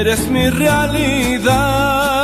eres mi realidad.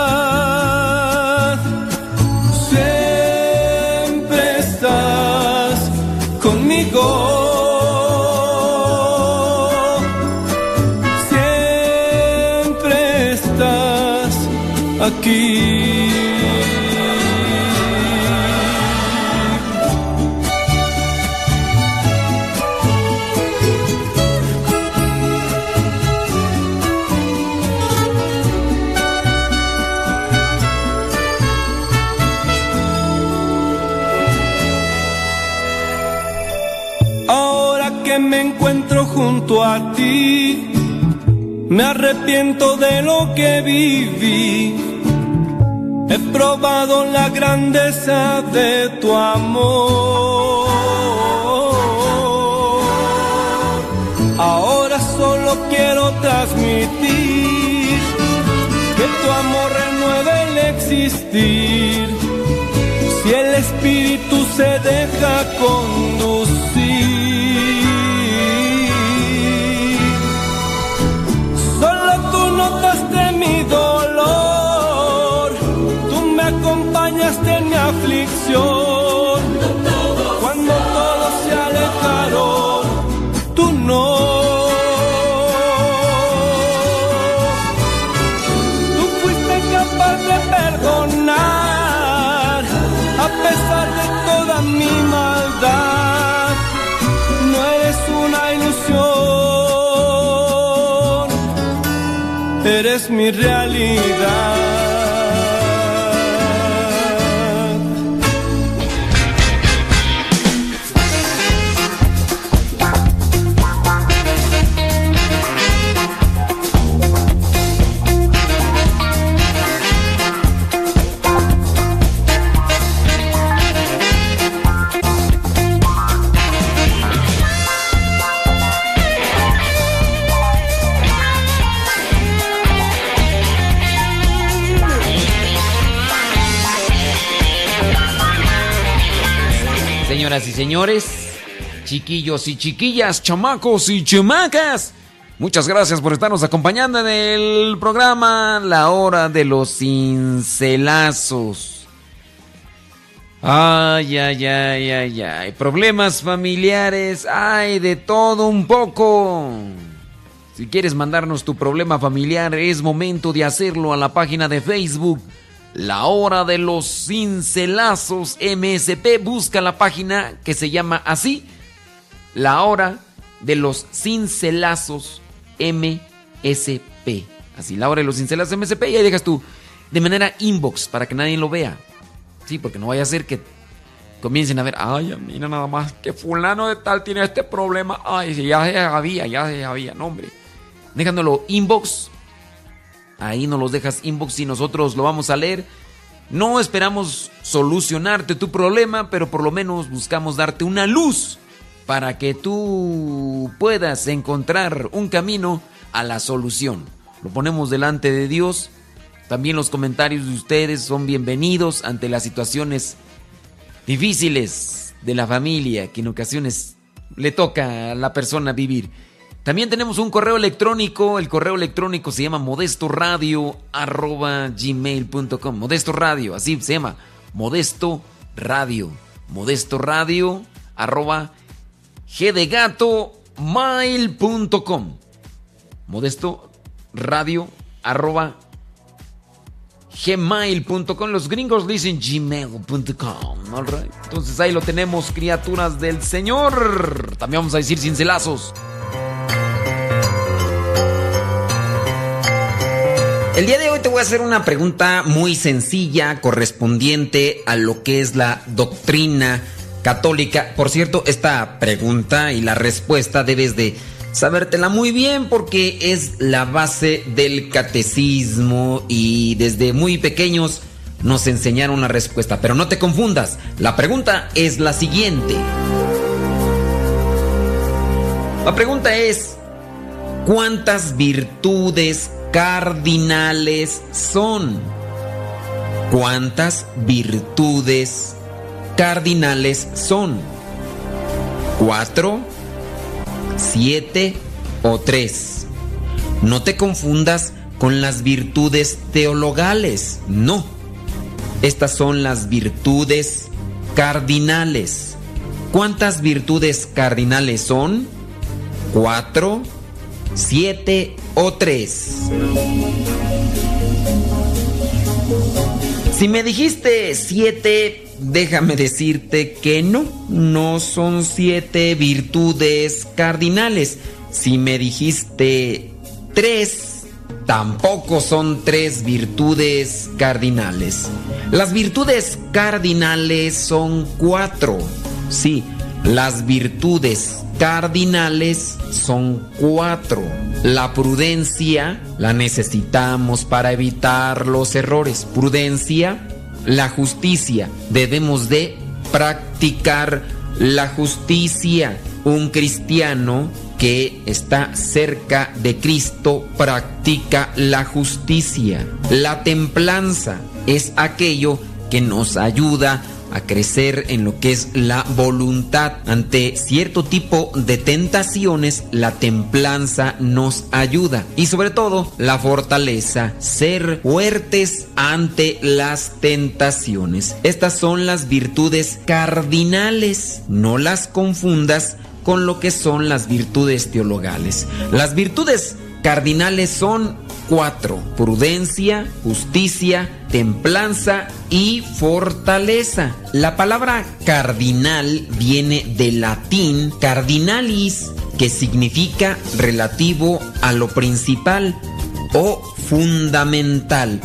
Junto a ti, me arrepiento de lo que viví. He probado la grandeza de tu amor. Ahora solo quiero transmitir que tu amor renueve el existir. Si el espíritu se deja conducir, aflicción. Cuando todos se alejaron, tú no. Tú fuiste capaz de perdonar a pesar de toda mi maldad. No eres una ilusión, eres mi realidad. Señores, chiquillos y chiquillas, chamacos y chamacas, muchas gracias por estarnos acompañando en el programa La Hora de los Cincelazos. Ay, ay, ay, ay, ay, problemas familiares, ay, de todo un poco. Si quieres mandarnos tu problema familiar, es momento de hacerlo a la página de Facebook la hora de los cincelazos MSP. Busca la página que se llama así. La hora de los cincelazos MSP. Así, la hora de los cincelazos MSP. Y ahí dejas tú de manera inbox para que nadie lo vea. Sí, porque no vaya a ser que comiencen a ver, ay, mira nada más que fulano de tal tiene este problema. Ay, ya se sabía, ya se sabía, no hombre. Dejándolo inbox Ahí nos los dejas inbox y nosotros lo vamos a leer. No esperamos solucionarte tu problema, pero por lo menos buscamos darte una luz para que tú puedas encontrar un camino a la solución. Lo ponemos delante de Dios. También los comentarios de ustedes son bienvenidos ante las situaciones difíciles de la familia que en ocasiones le toca a la persona vivir. También tenemos un correo electrónico. El correo electrónico se llama modestoradio.gmail.com. Modesto Radio, así se llama. Modesto Radio. Modesto Radio arroba gdegato.mail.com. Modesto Radio arroba gmail.com. Los gringos dicen gmail.com. Entonces ahí lo tenemos, criaturas del Señor. También vamos a decir cincelazos. El día de hoy te voy a hacer una pregunta muy sencilla, correspondiente a lo que es la doctrina católica. Por cierto, esta pregunta y la respuesta debes de sabértela muy bien porque es la base del catecismo y desde muy pequeños nos enseñaron la respuesta. Pero no te confundas, la pregunta es la siguiente. La pregunta es, ¿cuántas virtudes cardinales son? ¿Cuántas virtudes cardinales son? ¿Cuatro? ¿Siete o tres? No te confundas con las virtudes teologales. No. Estas son las virtudes cardinales. ¿Cuántas virtudes cardinales son? ¿Cuatro, siete o tres? Si me dijiste siete, déjame decirte que no, no son siete virtudes cardinales. Si me dijiste tres, tampoco son tres virtudes cardinales. Las virtudes cardinales son cuatro. Sí, las virtudes cardinales son cuatro. La prudencia la necesitamos para evitar los errores. Prudencia, la justicia. Debemos de practicar la justicia. Un cristiano que está cerca de Cristo practica la justicia. La templanza es aquello que nos ayuda a crecer en lo que es la voluntad. Ante cierto tipo de tentaciones, la templanza nos ayuda. Y sobre todo, la fortaleza, ser fuertes ante las tentaciones. Estas son las virtudes cardinales. No las confundas con lo que son las virtudes teologales. Las virtudes cardinales son cuatro. Prudencia, justicia, templanza y fortaleza. La palabra cardinal viene del latín cardinalis, que significa relativo a lo principal o fundamental.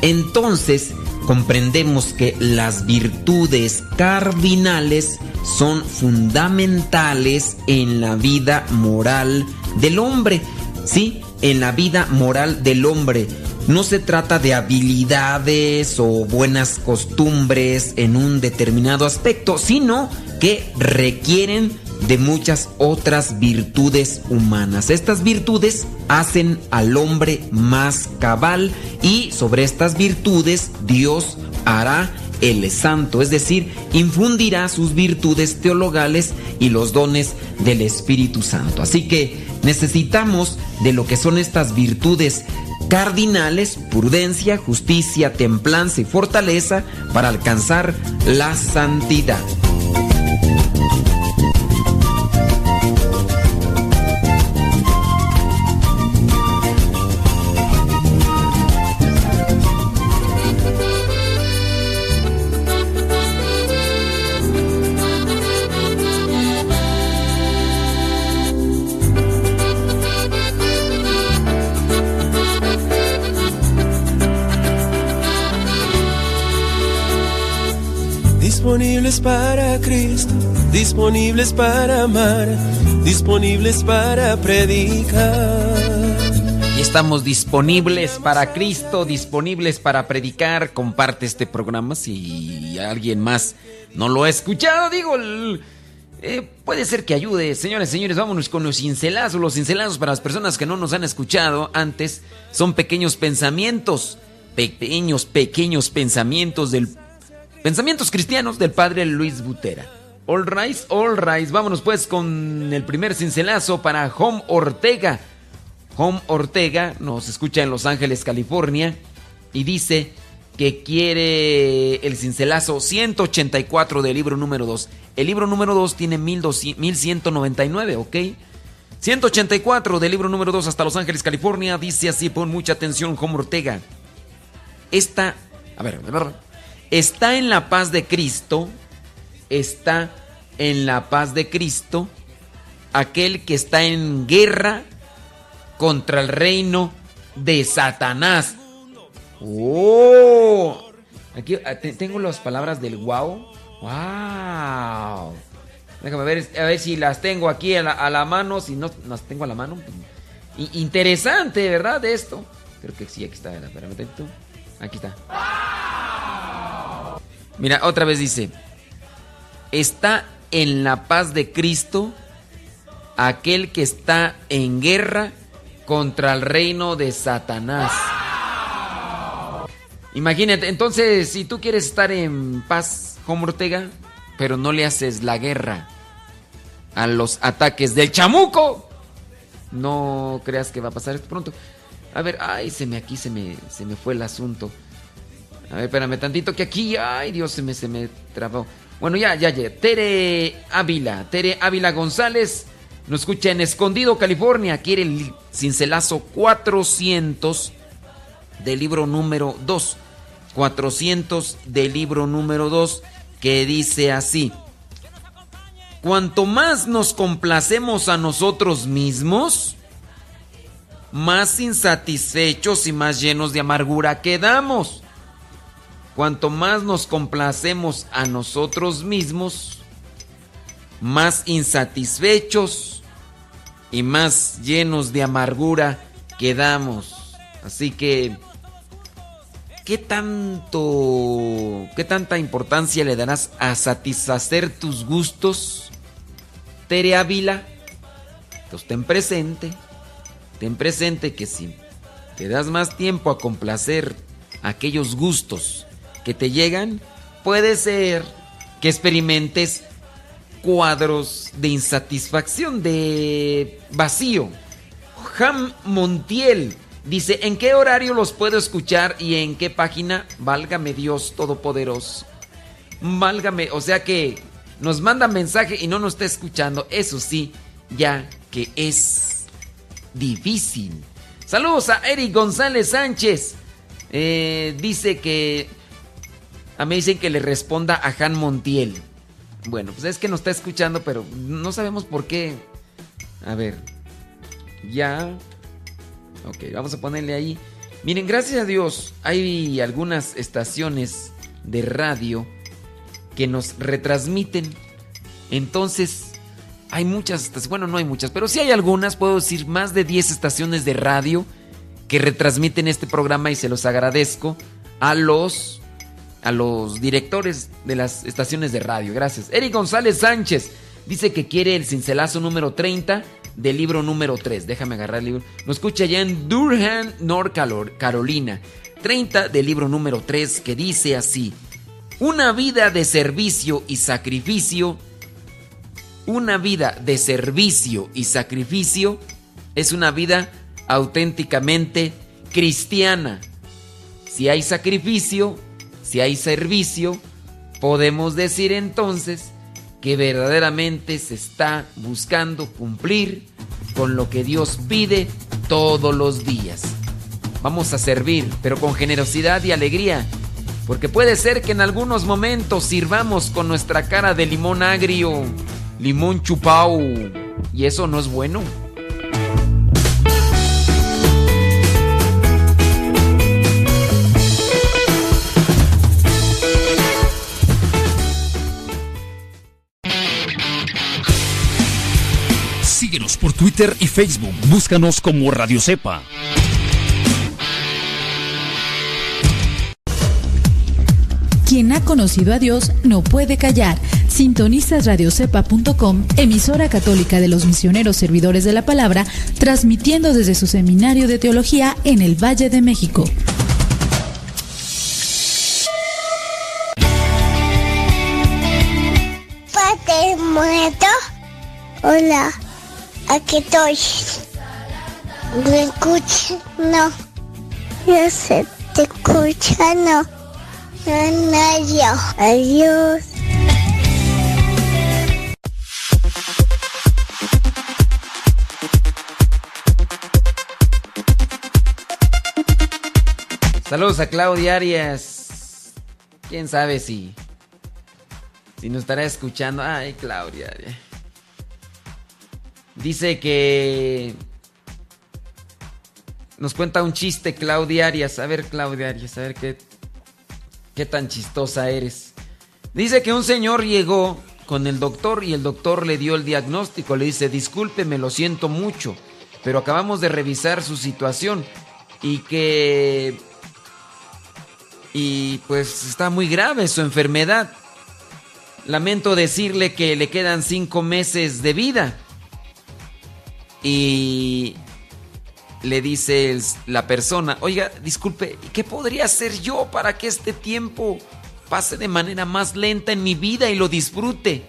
Entonces, comprendemos que las virtudes cardinales son fundamentales en la vida moral del hombre. Sí, en la vida moral del hombre. No se trata de habilidades o buenas costumbres en un determinado aspecto, sino que requieren de muchas otras virtudes humanas. Estas virtudes hacen al hombre más cabal y sobre estas virtudes Dios hará el santo, es decir, infundirá sus virtudes teologales y los dones del Espíritu Santo. Así que necesitamos de lo que son estas virtudes cardinales, prudencia, justicia, templanza y fortaleza para alcanzar la santidad. Disponibles para Cristo, disponibles para amar, disponibles para predicar. Y estamos disponibles para Cristo, disponibles para predicar. Comparte este programa si alguien más no lo ha escuchado. Digo, eh, puede ser que ayude. Señores, señores, vámonos con los cincelazos. Los cincelazos para las personas que no nos han escuchado antes son pequeños pensamientos. Pequeños, pequeños pensamientos del Pensamientos cristianos del padre Luis Butera. All rise, all rise. Vámonos pues con el primer cincelazo para Home Ortega. Home Ortega nos escucha en Los Ángeles, California, y dice que quiere el cincelazo 184 del libro número 2. El libro número 2 tiene 1199, ¿ok? 184 del libro número 2 hasta Los Ángeles, California, dice así, pon mucha atención, Home Ortega. Esta, a ver, a ver, está en la paz de Cristo, está en la paz de Cristo aquel que está en guerra contra el reino de Satanás. ¡Oh! Aquí ah, tengo las palabras del wow. ¡Wow! Déjame ver, a ver si las tengo aquí a la, mano. Si no las tengo a la mano. Pues, interesante, ¿verdad? Esto. Creo que sí, aquí está. Espérame, Aquí está. Mira, otra vez dice, está en la paz de Cristo aquel que está en guerra contra el reino de Satanás. Imagínate, entonces, si tú quieres estar en paz, como Ortega, pero no le haces la guerra a los ataques del chamuco, no creas que va a pasar esto pronto. A ver, ay, se me aquí se me, se me fue el asunto. A ver, espérame tantito que aquí, ay Dios, se me, se me trabó. Bueno, ya, ya, ya. Tere Ávila, Tere Ávila González, nos escucha en Escondido, California. Quiere el cincelazo 400 del libro número 2. 400 del libro número 2 que dice así. Cuanto más nos complacemos a nosotros mismos, más insatisfechos y más llenos de amargura quedamos. Cuanto más nos complacemos a nosotros mismos, más insatisfechos y más llenos de amargura quedamos. Así que, ¿qué tanto, qué tanta importancia le darás a satisfacer tus gustos? Tere Ávila, entonces ten presente, ten presente que si te das más tiempo a complacer aquellos gustos que te llegan, puede ser que experimentes cuadros de insatisfacción, de vacío. Ham Montiel dice, ¿en qué horario los puedo escuchar y en qué página? Válgame Dios Todopoderoso. Válgame, o sea que nos manda mensaje y no nos está escuchando. Eso sí, ya que es difícil. Saludos a Eric González Sánchez. Eh, dice que... A mí dicen que le responda a Han Montiel. Bueno, pues es que nos está escuchando, pero no sabemos por qué. A ver. Ya. Ok, vamos a ponerle ahí. Miren, gracias a Dios hay algunas estaciones de radio que nos retransmiten. Entonces, hay muchas bueno, no hay muchas, pero sí hay algunas, puedo decir, más de 10 estaciones de radio que retransmiten este programa y se los agradezco a los a los directores de las estaciones de radio. Gracias. Eric González Sánchez dice que quiere el cincelazo número 30 del libro número 3. Déjame agarrar el libro. Nos escucha ya en Durham, North Carolina. 30 del libro número 3 que dice así. Una vida de servicio y sacrificio. Una vida de servicio y sacrificio es una vida auténticamente cristiana. Si hay sacrificio, si hay servicio, podemos decir entonces que verdaderamente se está buscando cumplir con lo que Dios pide todos los días. Vamos a servir, pero con generosidad y alegría, porque puede ser que en algunos momentos sirvamos con nuestra cara de limón agrio, limón chupao, y eso no es bueno. Síguenos por Twitter y Facebook. Búscanos como Radio Cepa. Quien ha conocido a Dios no puede callar. Sintonizas radiocepa.com, emisora católica de los misioneros servidores de la palabra, transmitiendo desde su seminario de teología en el Valle de México. Padre muerto. Hola, aquí estoy. ¿Me escuchas? No. Yo sé, te escucha, no. No, yo. Adiós. Saludos a Claudia Arias. Quién sabe si. Si nos estará escuchando. Ay, Claudia. Dice que. Nos cuenta un chiste, Claudia Arias. A ver, Claudia Arias, a ver qué. Qué tan chistosa eres. Dice que un señor llegó con el doctor y el doctor le dio el diagnóstico. Le dice: Disculpe, me lo siento mucho, pero acabamos de revisar su situación y que y pues está muy grave su enfermedad. Lamento decirle que le quedan cinco meses de vida. Y le dice la persona, oiga, disculpe, ¿qué podría hacer yo para que este tiempo pase de manera más lenta en mi vida y lo disfrute?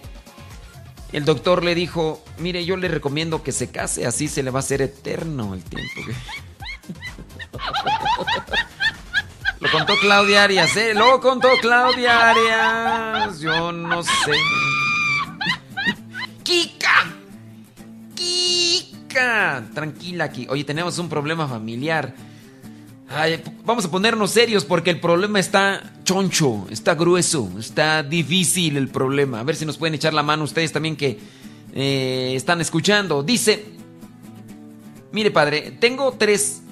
El doctor le dijo, mire, yo le recomiendo que se case, así se le va a hacer eterno el tiempo. Lo contó Claudia Arias, ¿eh? Lo contó Claudia Arias. Yo no sé. ¡Kika! ¡Kika! Tranquila aquí. Oye, tenemos un problema familiar. vamos a ponernos serios porque el problema está choncho, está grueso, está difícil el problema. A ver si nos pueden echar la mano ustedes también que eh, están escuchando. Dice, mire padre, tengo tres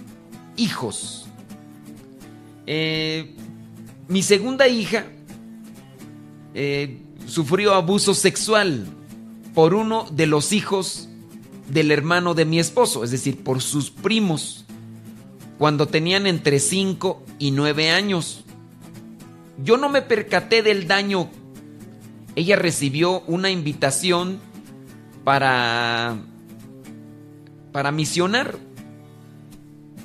hijos. Eh, mi segunda hija eh, sufrió abuso sexual por uno de los hijos del hermano de mi esposo, es decir, por sus primos, cuando tenían entre 5 y 9 años. Yo no me percaté del daño. Ella recibió una invitación para para misionar.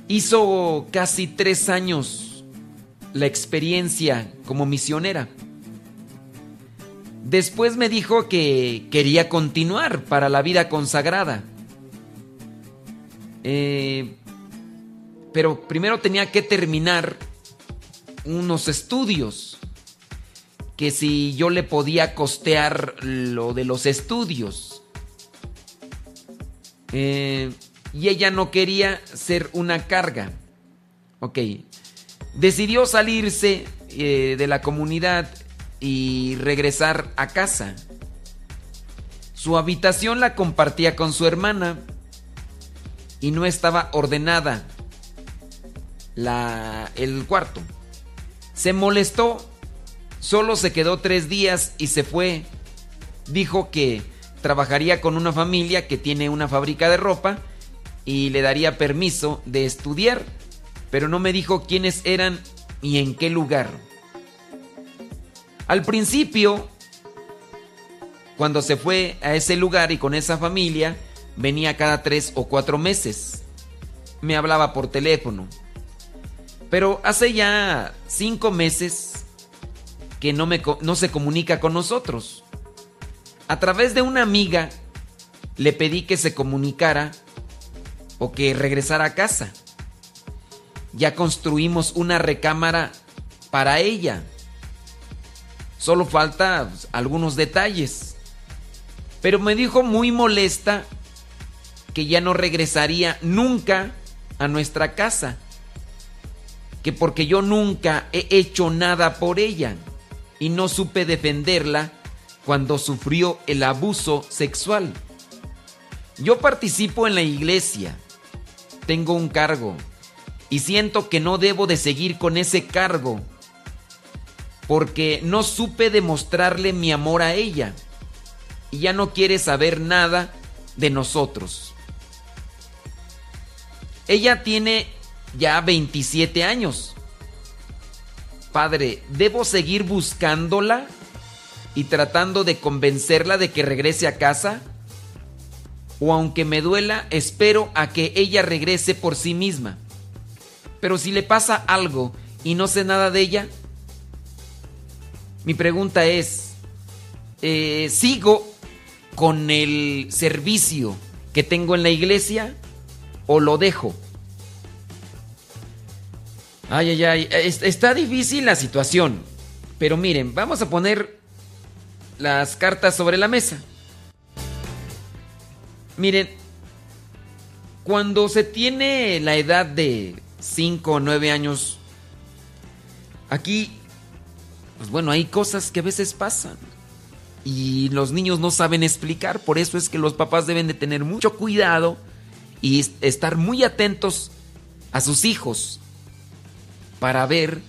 Hizo casi tres años la experiencia como misionera. Después me dijo que quería continuar para la vida consagrada. Eh, pero primero tenía que terminar unos estudios. Que si yo le podía costear lo de los estudios. Eh, y ella no quería ser una carga. Ok, decidió salirse eh, de la comunidad y regresar a casa. Su habitación la compartía con su hermana y no estaba ordenada la, el cuarto. Se molestó, solo se quedó tres días y se fue. Dijo que trabajaría con una familia que tiene una fábrica de ropa y le daría permiso de estudiar pero no me dijo quiénes eran y en qué lugar. Al principio, cuando se fue a ese lugar y con esa familia, venía cada tres o cuatro meses. Me hablaba por teléfono. Pero hace ya cinco meses que no, me, no se comunica con nosotros. A través de una amiga le pedí que se comunicara o que regresara a casa ya construimos una recámara para ella. Solo falta pues, algunos detalles. Pero me dijo muy molesta que ya no regresaría nunca a nuestra casa. Que porque yo nunca he hecho nada por ella y no supe defenderla cuando sufrió el abuso sexual. Yo participo en la iglesia. Tengo un cargo y siento que no debo de seguir con ese cargo porque no supe demostrarle mi amor a ella y ya no quiere saber nada de nosotros. Ella tiene ya 27 años. Padre, ¿debo seguir buscándola y tratando de convencerla de que regrese a casa? O aunque me duela, espero a que ella regrese por sí misma. Pero si le pasa algo y no sé nada de ella, mi pregunta es, eh, ¿sigo con el servicio que tengo en la iglesia o lo dejo? Ay, ay, ay, está difícil la situación. Pero miren, vamos a poner las cartas sobre la mesa. Miren, cuando se tiene la edad de 5 o 9 años, aquí, pues bueno, hay cosas que a veces pasan. Y los niños no saben explicar, por eso es que los papás deben de tener mucho cuidado y estar muy atentos a sus hijos para ver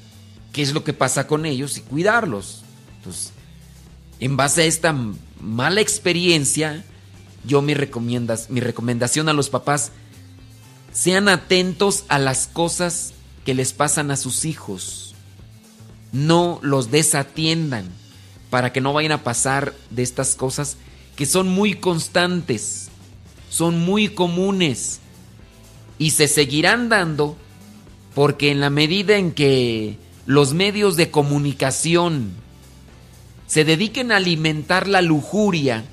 qué es lo que pasa con ellos y cuidarlos. Entonces, en base a esta mala experiencia, yo mi, recomiendas, mi recomendación a los papás sean atentos a las cosas que les pasan a sus hijos. No los desatiendan para que no vayan a pasar de estas cosas que son muy constantes, son muy comunes y se seguirán dando porque en la medida en que los medios de comunicación se dediquen a alimentar la lujuria,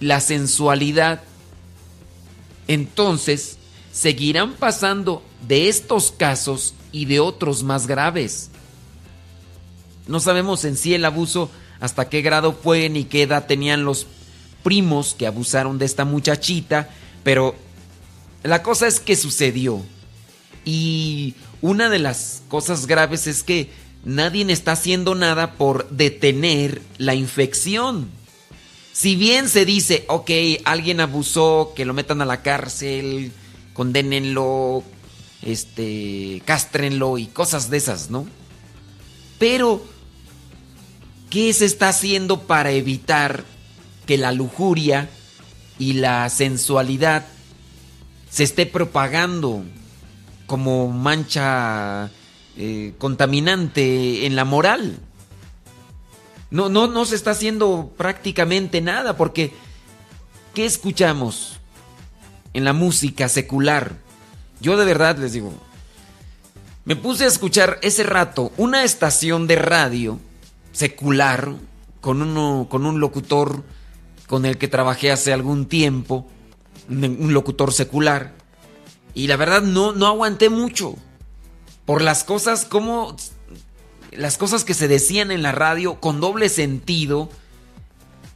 la sensualidad, entonces seguirán pasando de estos casos y de otros más graves. No sabemos en sí el abuso hasta qué grado fue ni qué edad tenían los primos que abusaron de esta muchachita, pero la cosa es que sucedió. Y una de las cosas graves es que nadie está haciendo nada por detener la infección. Si bien se dice, ok, alguien abusó, que lo metan a la cárcel, condénenlo, este, cástrenlo y cosas de esas, ¿no? Pero, ¿qué se está haciendo para evitar que la lujuria y la sensualidad se esté propagando como mancha eh, contaminante en la moral? No, no, no se está haciendo prácticamente nada porque ¿qué escuchamos en la música secular? Yo de verdad les digo, me puse a escuchar ese rato una estación de radio secular con, uno, con un locutor con el que trabajé hace algún tiempo, un locutor secular, y la verdad no, no aguanté mucho por las cosas como las cosas que se decían en la radio con doble sentido.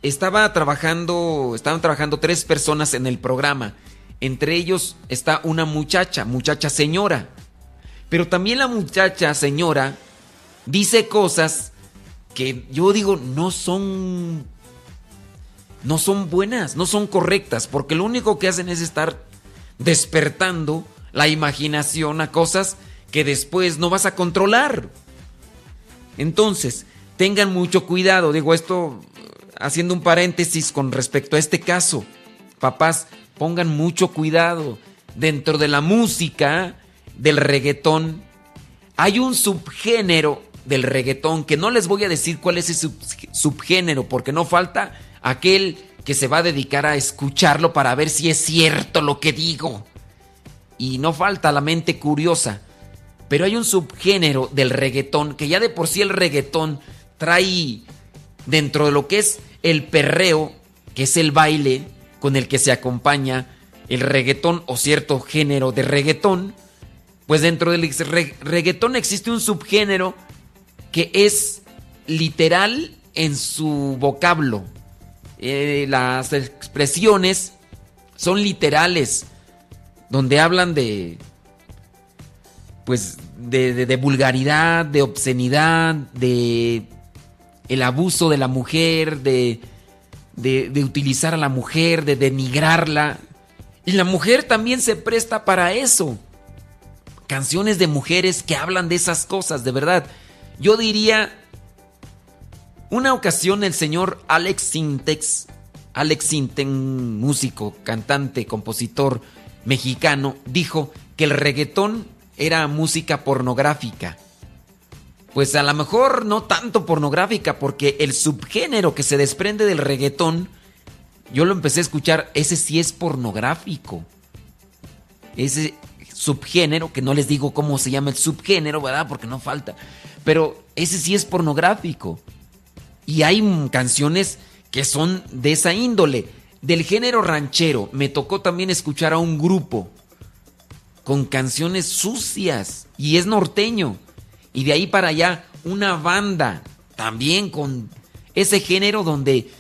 Estaba trabajando, estaban trabajando tres personas en el programa. Entre ellos está una muchacha, muchacha señora. Pero también la muchacha señora dice cosas que yo digo no son no son buenas, no son correctas, porque lo único que hacen es estar despertando la imaginación a cosas que después no vas a controlar. Entonces, tengan mucho cuidado, digo esto haciendo un paréntesis con respecto a este caso. Papás, pongan mucho cuidado. Dentro de la música del reggaetón hay un subgénero del reggaetón que no les voy a decir cuál es ese subgénero porque no falta aquel que se va a dedicar a escucharlo para ver si es cierto lo que digo. Y no falta la mente curiosa. Pero hay un subgénero del reggaetón que ya de por sí el reggaetón trae dentro de lo que es el perreo, que es el baile con el que se acompaña el reggaetón o cierto género de reggaetón, pues dentro del reggaetón existe un subgénero que es literal en su vocablo. Eh, las expresiones son literales, donde hablan de pues de, vulgaridad, de obscenidad, de el abuso de la mujer, de, de, utilizar a la mujer, de denigrarla. Y la mujer también se presta para eso. Canciones de mujeres que hablan de esas cosas, de verdad. Yo diría, una ocasión el señor Alex Sintex, Alex músico, cantante, compositor mexicano, dijo que el reggaetón era música pornográfica. Pues a lo mejor no tanto pornográfica, porque el subgénero que se desprende del reggaetón, yo lo empecé a escuchar, ese sí es pornográfico. Ese subgénero, que no les digo cómo se llama el subgénero, ¿verdad? Porque no falta. Pero ese sí es pornográfico. Y hay canciones que son de esa índole. Del género ranchero, me tocó también escuchar a un grupo con canciones sucias y es norteño. Y de ahí para allá una banda también con ese género donde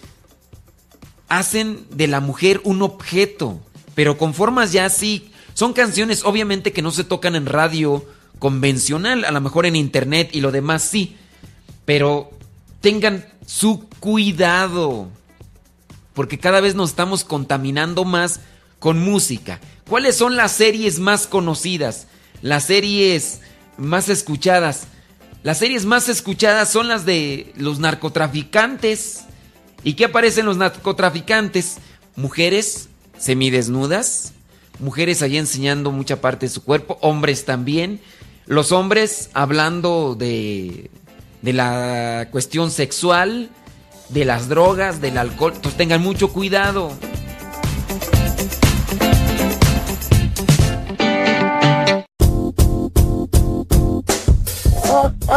hacen de la mujer un objeto, pero con formas ya así. Son canciones obviamente que no se tocan en radio convencional, a lo mejor en internet y lo demás sí, pero tengan su cuidado, porque cada vez nos estamos contaminando más con música. ¿Cuáles son las series más conocidas? Las series más escuchadas. Las series más escuchadas son las de los narcotraficantes. ¿Y qué aparecen los narcotraficantes? Mujeres semidesnudas, mujeres allí enseñando mucha parte de su cuerpo, hombres también. Los hombres hablando de, de la cuestión sexual, de las drogas, del alcohol. Entonces tengan mucho cuidado.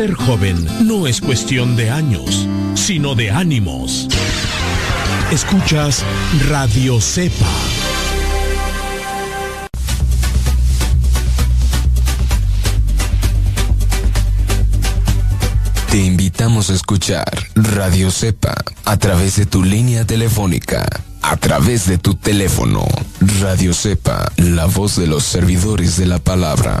Ser joven no es cuestión de años, sino de ánimos. Escuchas Radio Cepa. Te invitamos a escuchar Radio Cepa a través de tu línea telefónica, a través de tu teléfono. Radio Cepa, la voz de los servidores de la palabra.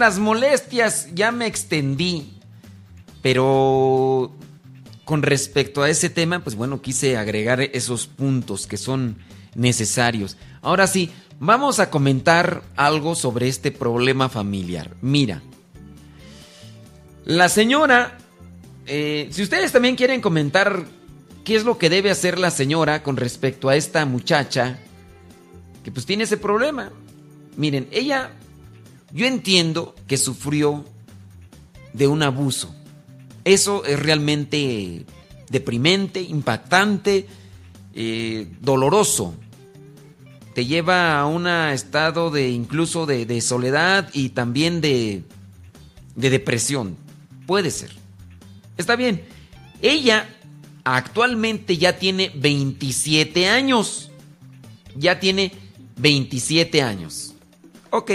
Las molestias, ya me extendí. Pero con respecto a ese tema, pues bueno, quise agregar esos puntos que son necesarios. Ahora sí, vamos a comentar algo sobre este problema familiar. Mira, la señora, eh, si ustedes también quieren comentar qué es lo que debe hacer la señora con respecto a esta muchacha, que pues tiene ese problema. Miren, ella, yo entiendo que sufrió de un abuso. Eso es realmente deprimente, impactante, eh, doloroso. Te lleva a un estado de incluso de, soledad y también de, de depresión. Puede ser. Está bien. Ella actualmente ya tiene 27 años. Ya tiene 27 años. Ok.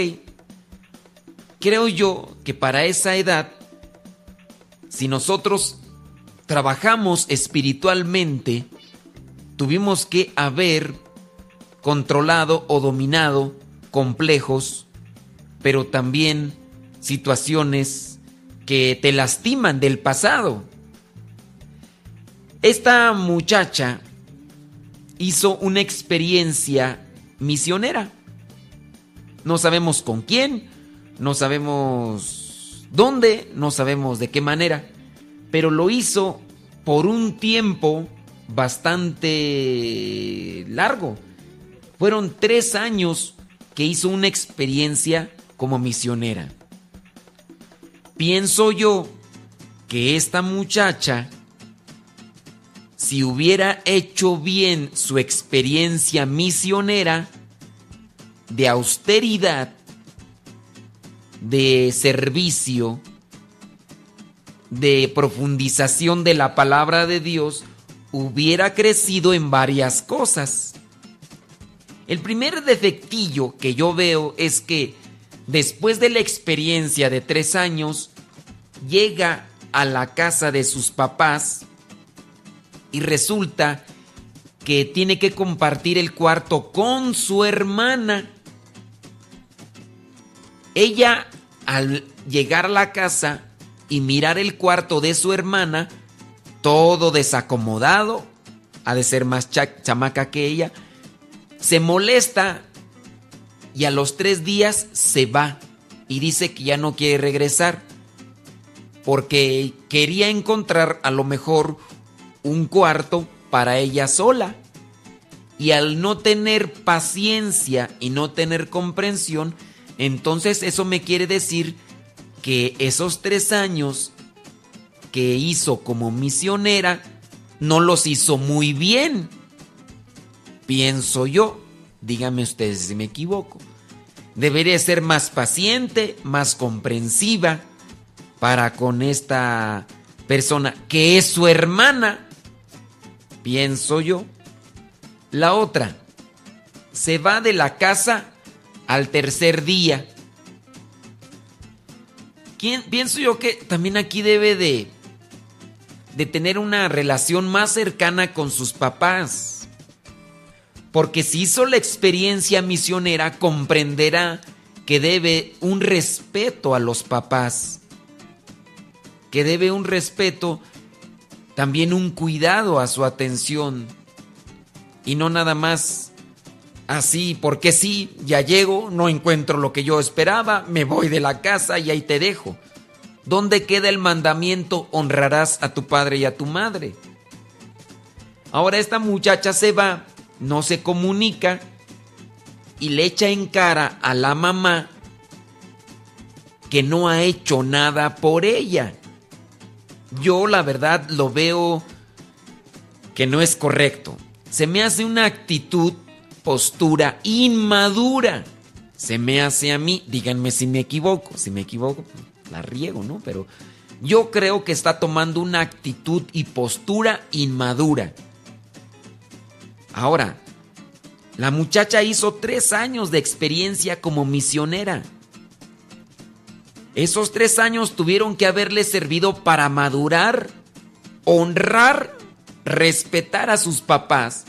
Creo yo que para esa edad si nosotros trabajamos espiritualmente, tuvimos que haber controlado o dominado complejos, pero también situaciones que te lastiman del pasado. Esta muchacha hizo una experiencia misionera. No sabemos con quién, no sabemos dónde, no sabemos de qué manera, pero lo hizo por un tiempo bastante largo. Fueron tres años que hizo una experiencia como misionera. Pienso yo que esta muchacha, si hubiera hecho bien su experiencia misionera, de austeridad, de servicio, de profundización de la palabra de Dios, hubiera crecido en varias cosas. El primer defectillo que yo veo es que después de la experiencia de tres años, llega a la casa de sus papás y resulta que tiene que compartir el cuarto con su hermana. Ella al llegar a la casa y mirar el cuarto de su hermana, todo desacomodado, ha de ser más chamaca que ella, se molesta y a los tres días se va y dice que ya no quiere regresar porque quería encontrar a lo mejor un cuarto para ella sola. Y al no tener paciencia y no tener comprensión, entonces eso me quiere decir que esos tres años que hizo como misionera no los hizo muy bien. Pienso yo, díganme ustedes si me equivoco. Debería ser más paciente, más comprensiva para con esta persona que es su hermana. Pienso yo. La otra, se va de la casa al tercer día. ¿Quién, pienso yo que también aquí debe de, de tener una relación más cercana con sus papás. Porque si hizo la experiencia misionera, comprenderá que debe un respeto a los papás. Que debe un respeto, también un cuidado a su atención. Y no nada más así, porque sí, ya llego, no encuentro lo que yo esperaba, me voy de la casa y ahí te dejo. ¿Dónde queda el mandamiento honrarás a tu padre y a tu madre? Ahora esta muchacha se va, no se comunica y le echa en cara a la mamá que no ha hecho nada por ella. Yo la verdad lo veo que no es correcto. Se me hace una actitud, postura inmadura. Se me hace a mí, díganme si me equivoco, si me equivoco, la riego, ¿no? Pero yo creo que está tomando una actitud y postura inmadura. Ahora, la muchacha hizo tres años de experiencia como misionera. Esos tres años tuvieron que haberle servido para madurar, honrar, respetar a sus papás,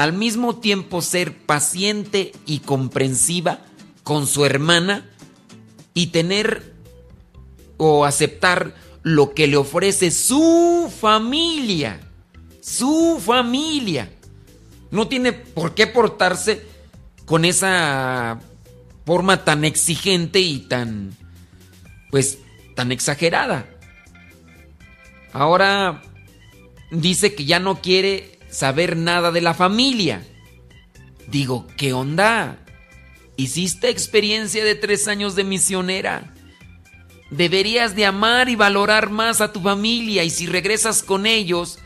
al mismo tiempo ser paciente y comprensiva con su hermana y tener o aceptar lo que le ofrece su familia. Su familia. No tiene por qué portarse con esa forma tan exigente y tan, pues, tan exagerada. Ahora dice que ya no quiere saber nada de la familia. Digo, ¿qué onda? Hiciste experiencia de tres años de misionera. Deberías de amar y valorar más a tu familia y si regresas con ellos,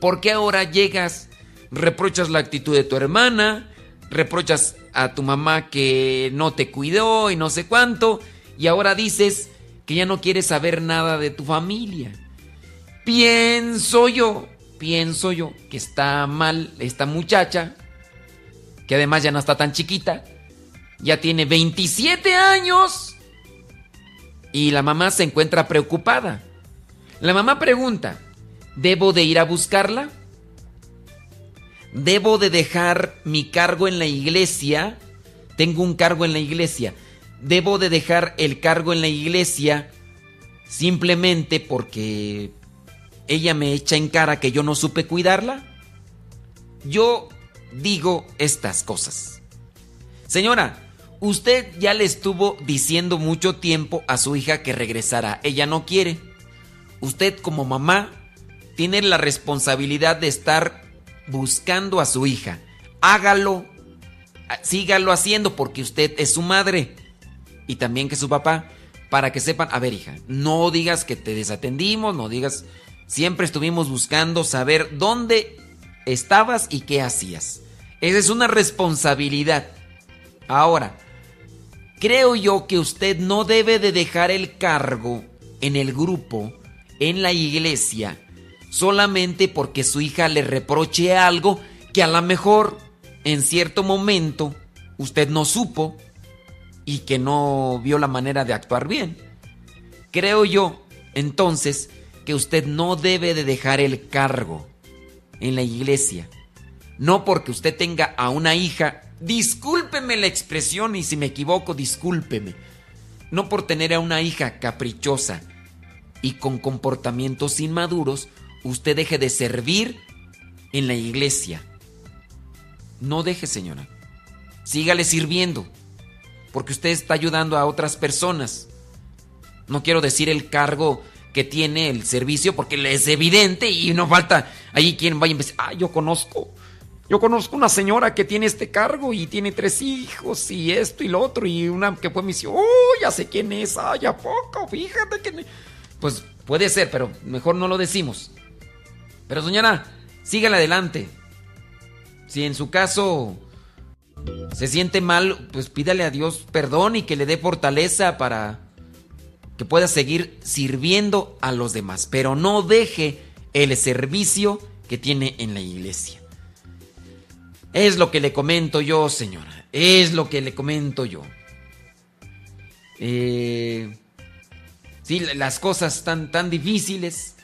¿por qué ahora llegas, reprochas la actitud de tu hermana, reprochas a tu mamá que no te cuidó y no sé cuánto, y ahora dices que ya no quieres saber nada de tu familia? Pienso yo, pienso yo que está mal esta muchacha, que además ya no está tan chiquita, ya tiene 27 años y la mamá se encuentra preocupada. La mamá pregunta, ¿debo de ir a buscarla? ¿Debo de dejar mi cargo en la iglesia? Tengo un cargo en la iglesia. ¿Debo de dejar el cargo en la iglesia simplemente porque ella me echa en cara que yo no supe cuidarla? Yo digo estas cosas. Señora, Usted ya le estuvo diciendo mucho tiempo a su hija que regresara. Ella no quiere. Usted como mamá tiene la responsabilidad de estar buscando a su hija. Hágalo. Sígalo haciendo porque usted es su madre. Y también que su papá. Para que sepan, a ver hija, no digas que te desatendimos, no digas, siempre estuvimos buscando saber dónde estabas y qué hacías. Esa es una responsabilidad. Ahora, Creo yo que usted no debe de dejar el cargo en el grupo, en la iglesia, solamente porque su hija le reproche algo que a lo mejor en cierto momento usted no supo y que no vio la manera de actuar bien. Creo yo, entonces, que usted no debe de dejar el cargo en la iglesia. No porque usted tenga a una hija Discúlpeme la expresión y si me equivoco, discúlpeme. No por tener a una hija caprichosa y con comportamientos inmaduros, usted deje de servir en la iglesia. No deje, señora. Sígale sirviendo, porque usted está ayudando a otras personas. No quiero decir el cargo que tiene el servicio, porque es evidente y no falta ahí quien vaya a empezar. Ah, yo conozco yo conozco una señora que tiene este cargo y tiene tres hijos y esto y lo otro y una que fue misión. ¡Oh, ya sé quién es! ¡Ay, a poco! Fíjate que... Pues puede ser, pero mejor no lo decimos. Pero señora, sígale adelante. Si en su caso se siente mal, pues pídale a Dios perdón y que le dé fortaleza para que pueda seguir sirviendo a los demás. Pero no deje el servicio que tiene en la iglesia. Es lo que le comento yo, señora. Es lo que le comento yo. Eh, sí, las cosas están tan difíciles.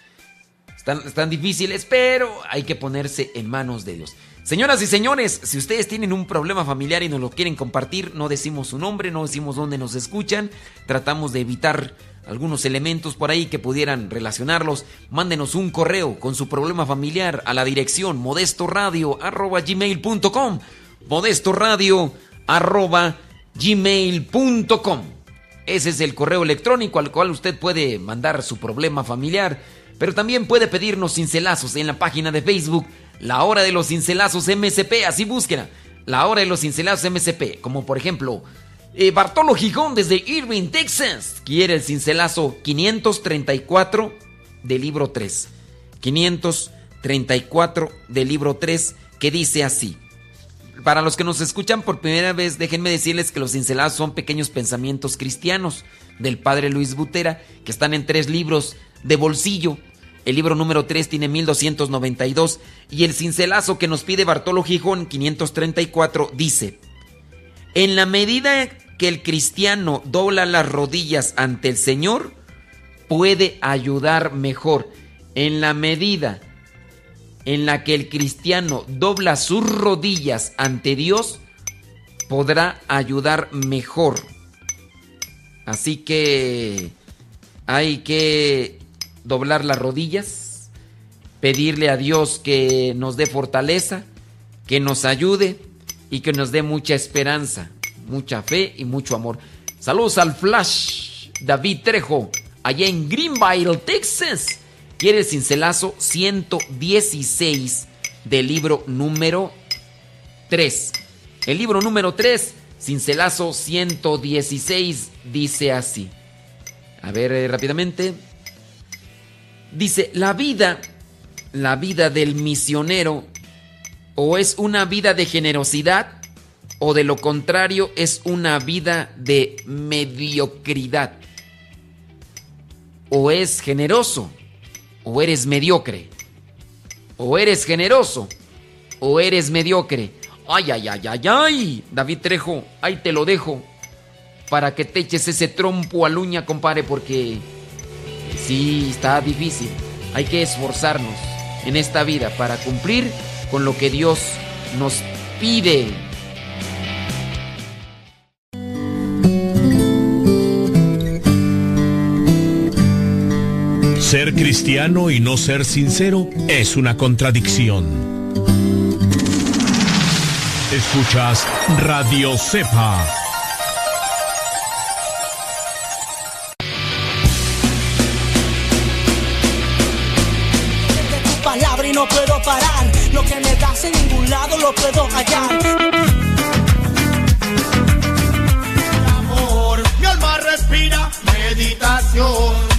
Están, están difíciles, pero hay que ponerse en manos de Dios. Señoras y señores, si ustedes tienen un problema familiar y nos lo quieren compartir, no decimos su nombre, no decimos dónde nos escuchan, tratamos de evitar algunos elementos por ahí que pudieran relacionarlos. Mándenos un correo con su problema familiar a la dirección modestoradio.gmail.com modestoradio.gmail.com Ese es el correo electrónico al cual usted puede mandar su problema familiar, pero también puede pedirnos cincelazos en la página de Facebook la hora de los cincelazos MSP, así búsquela. La hora de los cincelazos MSP, como por ejemplo, eh, Bartolo Gijón desde Irving, Texas, quiere el cincelazo 534 del libro 3. 534 del libro 3, que dice así. Para los que nos escuchan por primera vez, déjenme decirles que los cincelazos son pequeños pensamientos cristianos del padre Luis Butera, que están en tres libros de bolsillo el libro número 3 tiene 1292 y el cincelazo que nos pide Bartolo Gijón 534 dice, en la medida que el cristiano dobla las rodillas ante el Señor, puede ayudar mejor. En la medida en la que el cristiano dobla sus rodillas ante Dios, podrá ayudar mejor. Así que hay que doblar las rodillas, pedirle a Dios que nos dé fortaleza, que nos ayude y que nos dé mucha esperanza, mucha fe y mucho amor. Saludos al Flash, David Trejo, allá en Greenville, Texas. Quiere el cincelazo 116 del libro número 3. El libro número 3, cincelazo 116, dice así. A ver eh, rápidamente. Dice, la vida, la vida del misionero, o es una vida de generosidad, o de lo contrario es una vida de mediocridad. O es generoso, o eres mediocre. O eres generoso, o eres mediocre. Ay, ay, ay, ay, ay. David Trejo, ahí te lo dejo. Para que te eches ese trompo a uña, compadre, porque Sí, está difícil. Hay que esforzarnos en esta vida para cumplir con lo que Dios nos pide. Ser cristiano y no ser sincero es una contradicción. Escuchas Radio Cepa no puedo parar. Lo que me das en ningún lado lo puedo hallar. Amor, mi alma respira meditación.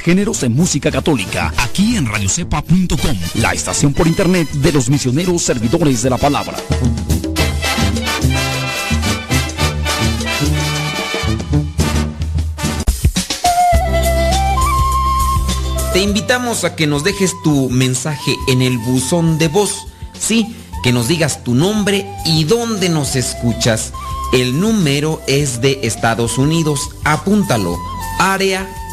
Géneros en música católica, aquí en radiocepa.com, la estación por internet de los misioneros servidores de la palabra. Te invitamos a que nos dejes tu mensaje en el buzón de voz. Sí, que nos digas tu nombre y dónde nos escuchas. El número es de Estados Unidos. Apúntalo. Área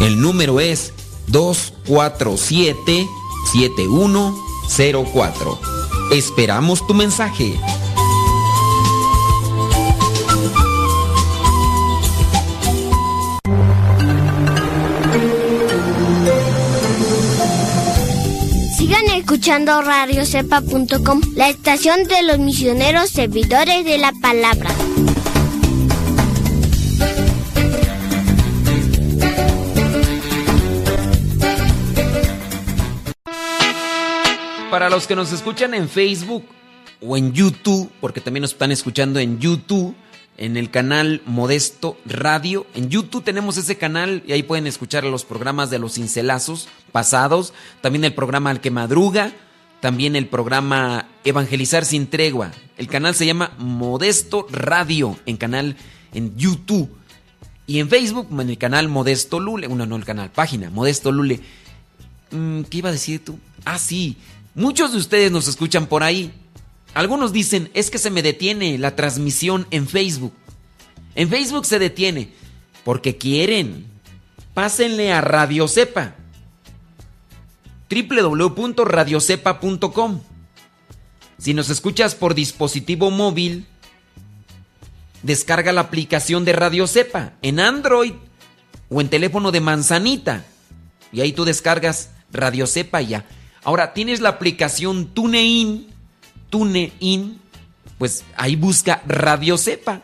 el número es 247-7104. Esperamos tu mensaje. escuchando radiocepa.com, la estación de los misioneros servidores de la palabra. Para los que nos escuchan en Facebook o en YouTube, porque también nos están escuchando en YouTube, en el canal Modesto Radio. En YouTube tenemos ese canal y ahí pueden escuchar los programas de los cincelazos pasados, también el programa Al que Madruga, también el programa Evangelizar sin tregua. El canal se llama Modesto Radio, en canal en YouTube. Y en Facebook, en el canal Modesto Lule, bueno, no el canal, página, Modesto Lule. Mm, ¿Qué iba a decir tú? Ah, sí, muchos de ustedes nos escuchan por ahí. Algunos dicen, es que se me detiene la transmisión en Facebook. En Facebook se detiene porque quieren. Pásenle a Radio Cepa. www.radiocepa.com. Si nos escuchas por dispositivo móvil, descarga la aplicación de Radio Cepa en Android o en teléfono de manzanita. Y ahí tú descargas Radio Cepa ya. Ahora tienes la aplicación TuneIn TuneIn, pues ahí busca Radio Cepa.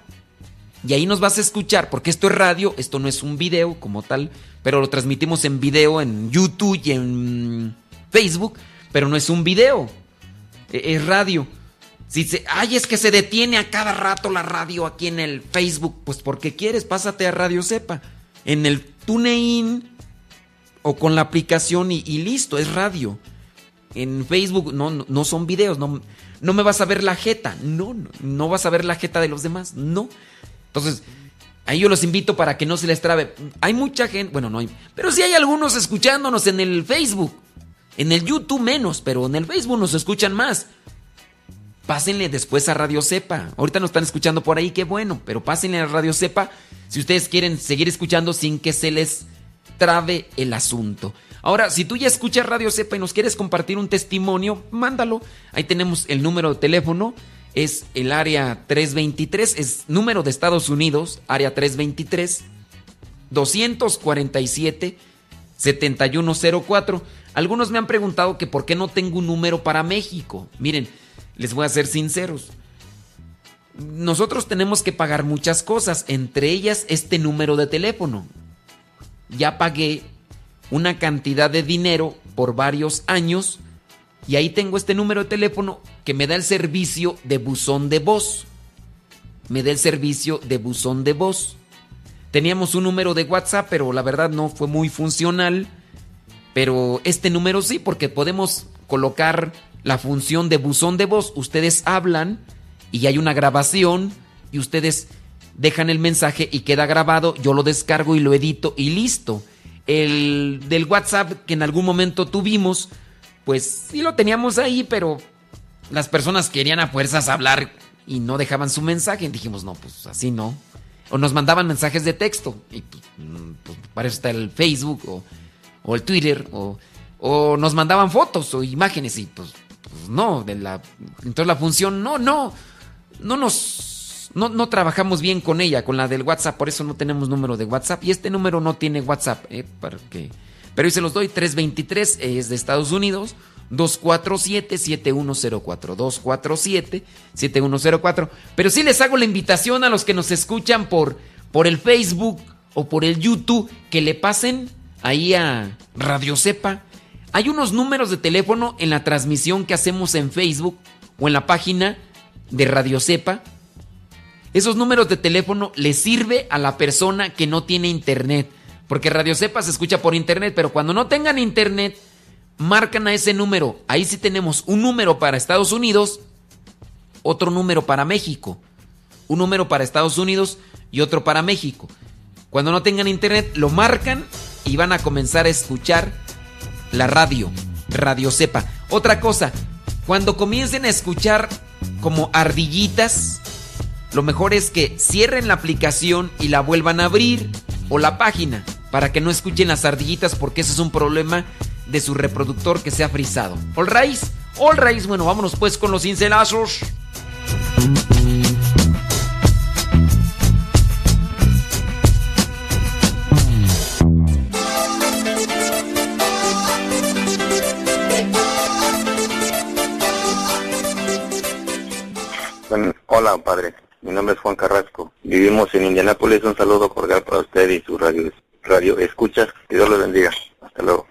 Y ahí nos vas a escuchar, porque esto es radio, esto no es un video como tal, pero lo transmitimos en video en YouTube y en Facebook, pero no es un video, e-, es radio. Si se, ay, es que se detiene a cada rato la radio aquí en el Facebook, pues porque quieres, pásate a Radio Cepa. En el TuneIn o con la aplicación y listo, es radio. En Facebook no, no son videos, no, no me vas a ver la jeta. No, no, no vas a ver la jeta de los demás. No. Entonces, ahí yo los invito para que no se les trabe. Hay mucha gente, bueno, no hay, pero sí hay algunos escuchándonos en el Facebook. En el YouTube menos, pero en el Facebook nos escuchan más. Pásenle después a Radio Cepa. Ahorita nos están escuchando por ahí, qué bueno, pero pásenle a Radio Cepa si ustedes quieren seguir escuchando sin que se les trabe el asunto. Ahora, si tú ya escuchas Radio Cepa y nos quieres compartir un testimonio, mándalo. Ahí tenemos el número de teléfono. Es el área 323, es número de Estados Unidos, área 323 247 7104. Algunos me han preguntado que por qué no tengo un número para México. Miren, les voy a ser sinceros. Nosotros tenemos que pagar muchas cosas, entre ellas este número de teléfono. Ya pagué una cantidad de dinero por varios años y ahí tengo este número de teléfono que me da el servicio de buzón de voz. Me da el servicio de buzón de voz. Teníamos un número de WhatsApp, pero la verdad no fue muy funcional. Pero este número sí, porque podemos colocar la función de buzón de voz. Ustedes hablan y hay una grabación y ustedes dejan el mensaje y queda grabado. Yo lo descargo y lo edito y listo el del WhatsApp que en algún momento tuvimos, pues sí lo teníamos ahí, pero las personas querían a fuerzas hablar y no dejaban su mensaje. dijimos, no, pues así no. O nos mandaban mensajes de texto. Y pues, pues para eso el Facebook o, el Twitter. O, o, nos mandaban fotos o imágenes. Y pues, pues no, de la, entonces la función no, no, no nos no, trabajamos bien con ella, con la del WhatsApp, por eso no tenemos número de WhatsApp. Y este número no tiene WhatsApp, ¿eh? ¿Para qué? Pero hoy se los doy, 323 es de Estados Unidos, 247-7104, 247-7104. Pero sí les hago la invitación a los que nos escuchan por, por el Facebook o por el YouTube, que le pasen ahí a Radio Cepa. Hay unos números de teléfono en la transmisión que hacemos en Facebook o en la página de Radio Cepa esos números de teléfono le sirve a la persona que no tiene internet. Porque Radio Cepa se escucha por internet, pero cuando no tengan internet, marcan a ese número. Ahí sí tenemos un número para Estados Unidos, otro número para México. Un número para Estados Unidos y otro para México. Cuando no tengan internet, lo marcan y van a comenzar a escuchar la radio, Radio Cepa. Otra cosa, cuando comiencen a escuchar como ardillitas, lo mejor es que cierren la aplicación y la vuelvan a abrir o la página para que no escuchen las ardillitas porque ese es un problema de su reproductor que se ha frizado. All right, all right, bueno, vámonos pues con los cincelazos. Hola, padre. Mi nombre es Juan Carrasco. Vivimos en Indianápolis. Un saludo cordial para usted y su radio, radio escuchas. Que Dios los bendiga. Hasta luego.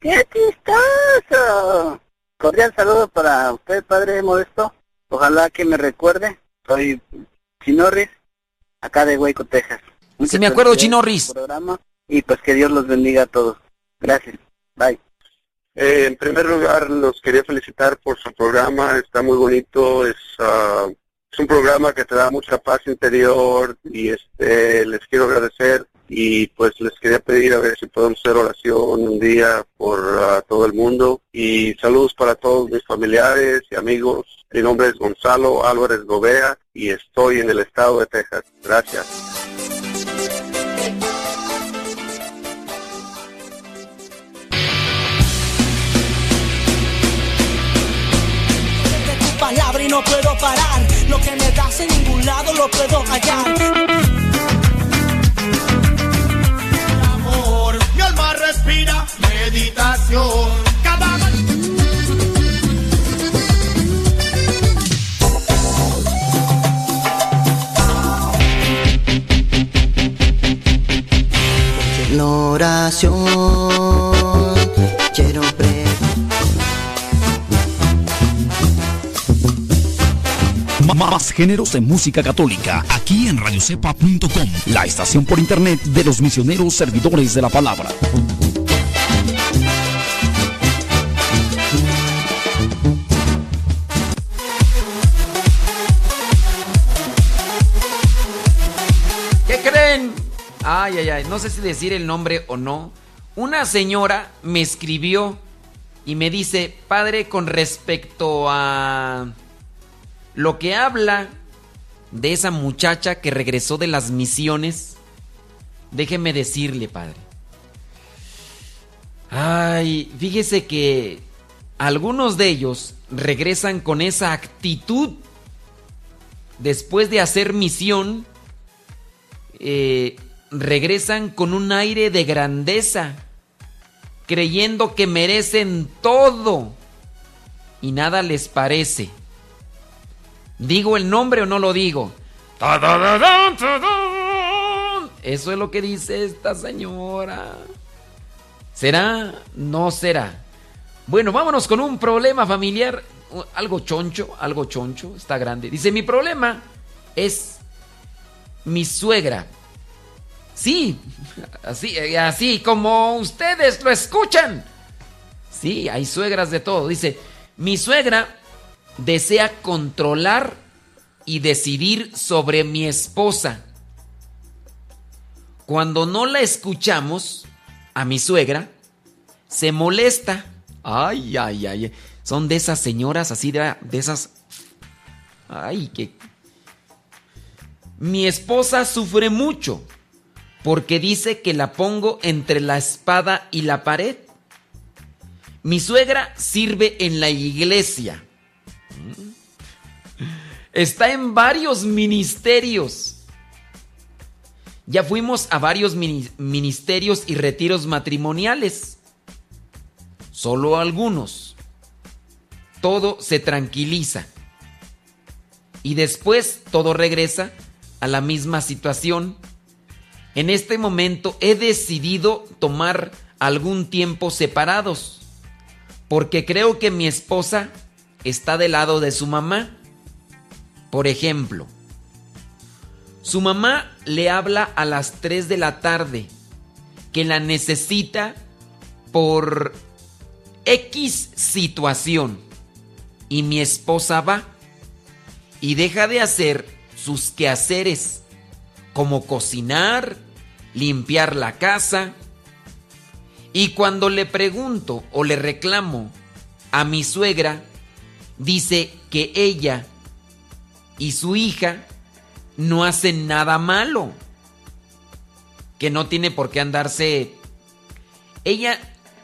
¡Qué chistoso! Cordial saludo para usted, padre Modesto. Ojalá que me recuerde. Soy Chinorris, acá de Hueco, Texas. Sí, me acuerdo, Chinorris. Programa, y pues que Dios los bendiga a todos. Gracias. Bye. Eh, en primer lugar, los quería felicitar por su programa. Está muy bonito. Es, ah, es un programa que te da mucha paz interior y este les quiero agradecer y pues les quería pedir a ver si podemos hacer oración un día por ah, todo el mundo y saludos para todos mis familiares y amigos. Mi nombre es Gonzalo Álvarez Gobea y estoy en el estado de Texas. Gracias. palabra y no puedo parar. Lo que me das en ningún lado lo puedo hallar. amor. Mi alma respira meditación. Cada oración quiero pre Más géneros en música católica, aquí en radiocepa.com, la estación por internet de los misioneros servidores de la palabra. ¿Qué creen? Ay, ay, ay, no sé si decir el nombre o no. Una señora me escribió y me dice, padre, con respecto a lo que habla de esa muchacha que regresó de las misiones, déjeme decirle, padre. Ay, fíjese que algunos de ellos regresan con esa actitud después de hacer misión eh, regresan con un aire de grandeza, creyendo que merecen todo y nada les parece. ¿Digo el nombre o no lo digo? Eso es lo que dice esta señora. ¿Será? No será. Bueno, vámonos con un problema familiar. Algo choncho, algo choncho, está grande. Dice, mi problema es mi suegra. Sí, así, así como ustedes lo escuchan. Sí, hay suegras de todo. Dice, mi suegra desea controlar y decidir sobre mi esposa. Cuando no la escuchamos, a mi suegra, se molesta. Ay, ay, ay. Son de esas señoras así, de, de esas... Ay, que mi esposa sufre mucho porque dice que la pongo entre la espada y la pared. Mi suegra sirve en la iglesia. Está en varios ministerios. Ya fuimos a varios mini- ministerios y retiros matrimoniales. Solo algunos. Todo se tranquiliza. Y después todo regresa a la misma situación. En este momento he decidido tomar algún tiempo separados, porque creo que mi esposa está del lado de su mamá. Por ejemplo, su mamá le habla a las 3 de la tarde que la necesita por X situación y mi esposa va y deja de hacer sus quehaceres, como cocinar, limpiar la casa. Y cuando le pregunto o le reclamo a mi suegra, dice que ella y su hija no hacen nada malo, que no tiene por qué andarse... Ella,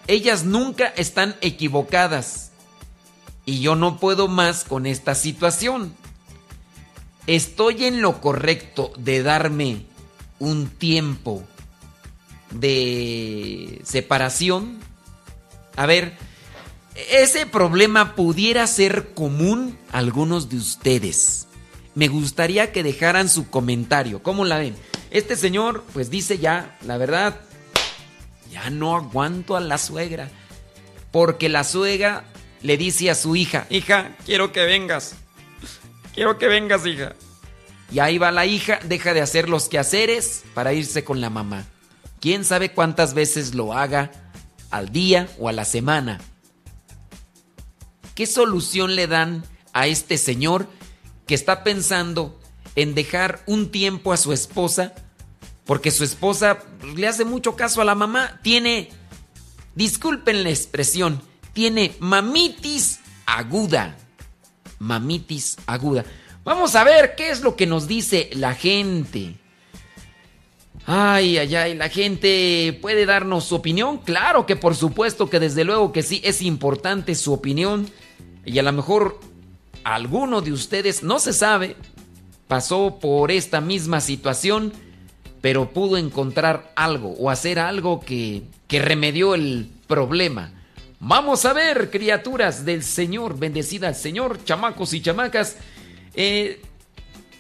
ellas nunca están equivocadas y yo no puedo más con esta situación. ¿Estoy en lo correcto de darme un tiempo de separación? A ver, ese problema pudiera ser común a algunos de ustedes. me gustaría que dejaran su comentario. ¿Cómo la ven? Este señor, pues dice ya, la verdad, ya no aguanto a la suegra. Porque la suegra le dice a su hija, hija, quiero que vengas. Quiero que vengas, hija. Y ahí va la hija, deja de hacer los quehaceres para irse con la mamá. ¿Quién sabe cuántas veces lo haga al día o a la semana? ¿Qué solución le dan a este señor que está pensando en dejar un tiempo a su esposa? Porque su esposa le hace mucho caso a la mamá. Tiene, disculpen la expresión, tiene mamitis aguda. Mamitis aguda. Vamos a ver qué es lo que nos dice la gente. Ay, ay, ay, la gente puede darnos su opinión. Claro que por supuesto que desde luego que sí, es importante su opinión. Y a lo mejor alguno de ustedes, no se sabe, pasó por esta misma situación, pero pudo encontrar algo o hacer algo que, que remedió el problema. Vamos a ver, criaturas del Señor, bendecida al Señor, chamacos y chamacas. Eh,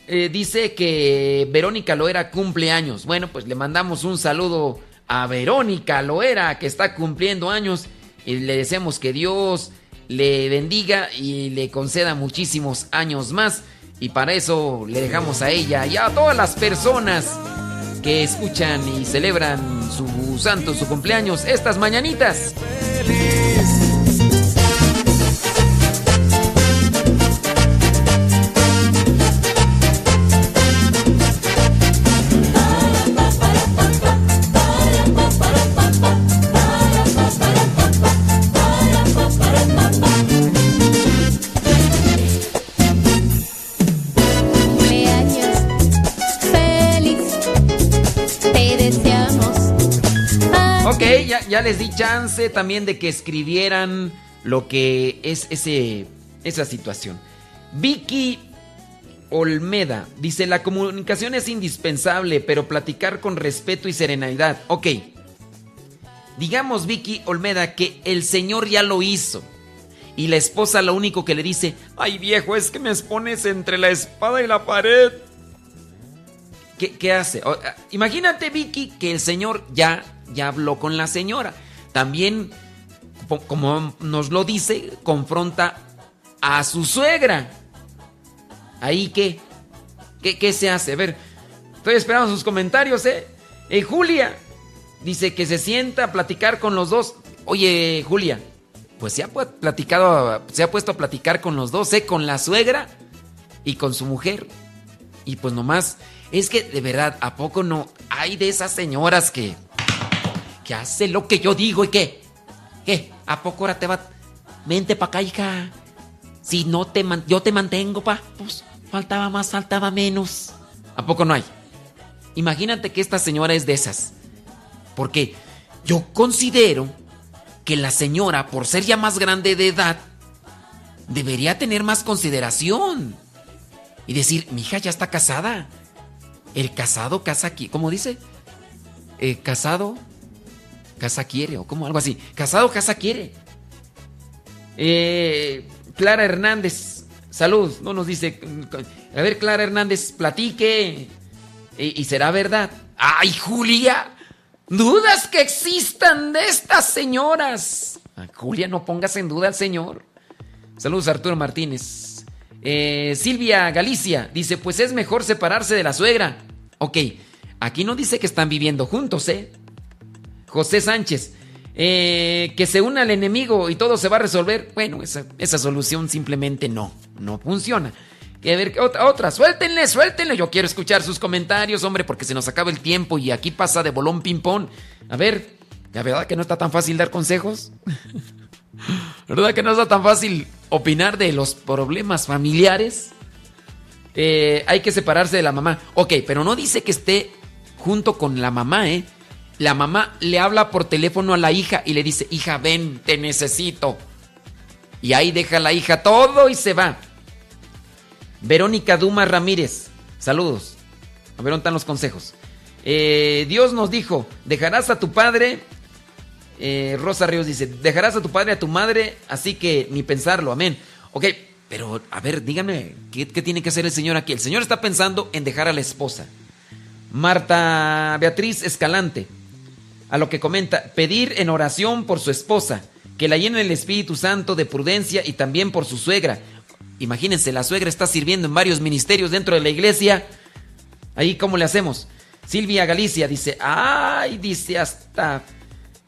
eh, dice que Verónica Loera cumple años. Bueno, pues le mandamos un saludo a Verónica Loera que está cumpliendo años y le deseamos que Dios le bendiga y le conceda muchísimos años más. Y para eso le dejamos a ella y a todas las personas que escuchan y celebran su santo, su cumpleaños, estas mañanitas. Cumpleaños ya, les di chance también de que escribieran lo que es ese, esa situación. Vicky Olmeda dice, la comunicación es indispensable, pero platicar con respeto y serenidad. Ok. Digamos, Vicky Olmeda, que el Señor ya lo hizo. Y la esposa lo único que le dice, ay viejo, es que me expones entre la espada y la pared. ¿Qué, hace? Ah, imagínate, Vicky, que el Señor ya, ya habló con la señora. También, como nos lo dice, confronta a su suegra. ¿Ahí qué? ¿Qué, qué se hace? A ver, estoy esperando sus comentarios, ¿eh? Eh, Julia dice que se sienta a platicar con los dos. Oye, Julia, pues se ha platicado, se ha puesto a platicar con los dos, ¿eh? Con la suegra y con su mujer. Y pues nomás, es que de verdad, ¿a poco no hay de esas señoras que, que hace lo que yo digo y que, ¿qué? ¿A poco ahora te va? Vente pa' acá, hija. Si no te man- yo te mantengo, pa. Pues faltaba más, faltaba menos. ¿A poco no hay? Imagínate que esta señora es de esas. Porque yo considero que la señora, por ser ya más grande de edad, debería tener más consideración. Y decir, mi hija ya está casada. El casado casa aquí. ¿Cómo dice? Eh, casado casa quiere, o como algo así. Casado casa quiere. Eh, Clara Hernández, salud, no nos dice. A ver, Clara Hernández, platique. Y, será verdad. ¡Ay, Julia! ¿Dudas que existan de estas señoras? Julia, no pongas en duda al señor. Saludos, Arturo Martínez. Eh, Silvia Galicia dice: Pues es mejor separarse de la suegra. Ok, aquí no dice que están viviendo juntos, ¿eh? José Sánchez, eh, que se una al enemigo y todo se va a resolver. Bueno, esa, solución simplemente no, no funciona. Que ver, ¿qué otra, otra, suéltenle, suéltenle. Yo quiero escuchar sus comentarios, hombre, porque se nos acaba el tiempo y aquí pasa de bolón ping-pong. A ver, ¿la verdad que no está tan fácil dar consejos? ¿Verdad que no está tan fácil opinar de los problemas familiares? Eh, hay que separarse de la mamá. Ok, pero no dice que esté junto con la mamá, ¿eh? La mamá le habla por teléfono a la hija y le dice, hija, ven, te necesito. Y ahí deja la hija todo y se va. Verónica Duma Ramírez, saludos. A ver, ¿dónde están los consejos? Eh, Dios nos dijo, dejarás a tu padre, eh, Rosa Ríos dice, dejarás a tu padre, a tu madre, así que ni pensarlo, amén. Ok, Pero, a ver, díganme, ¿qué, ¿qué, tiene que hacer el Señor aquí? El Señor está pensando en dejar a la esposa. Marta Beatriz Escalante, a lo que comenta, pedir en oración por su esposa, que la llene el Espíritu Santo de prudencia y también por su suegra. Imagínense, la suegra está sirviendo en varios ministerios dentro de la iglesia. Ahí, ¿cómo le hacemos? Silvia Galicia dice, ay, dice hasta,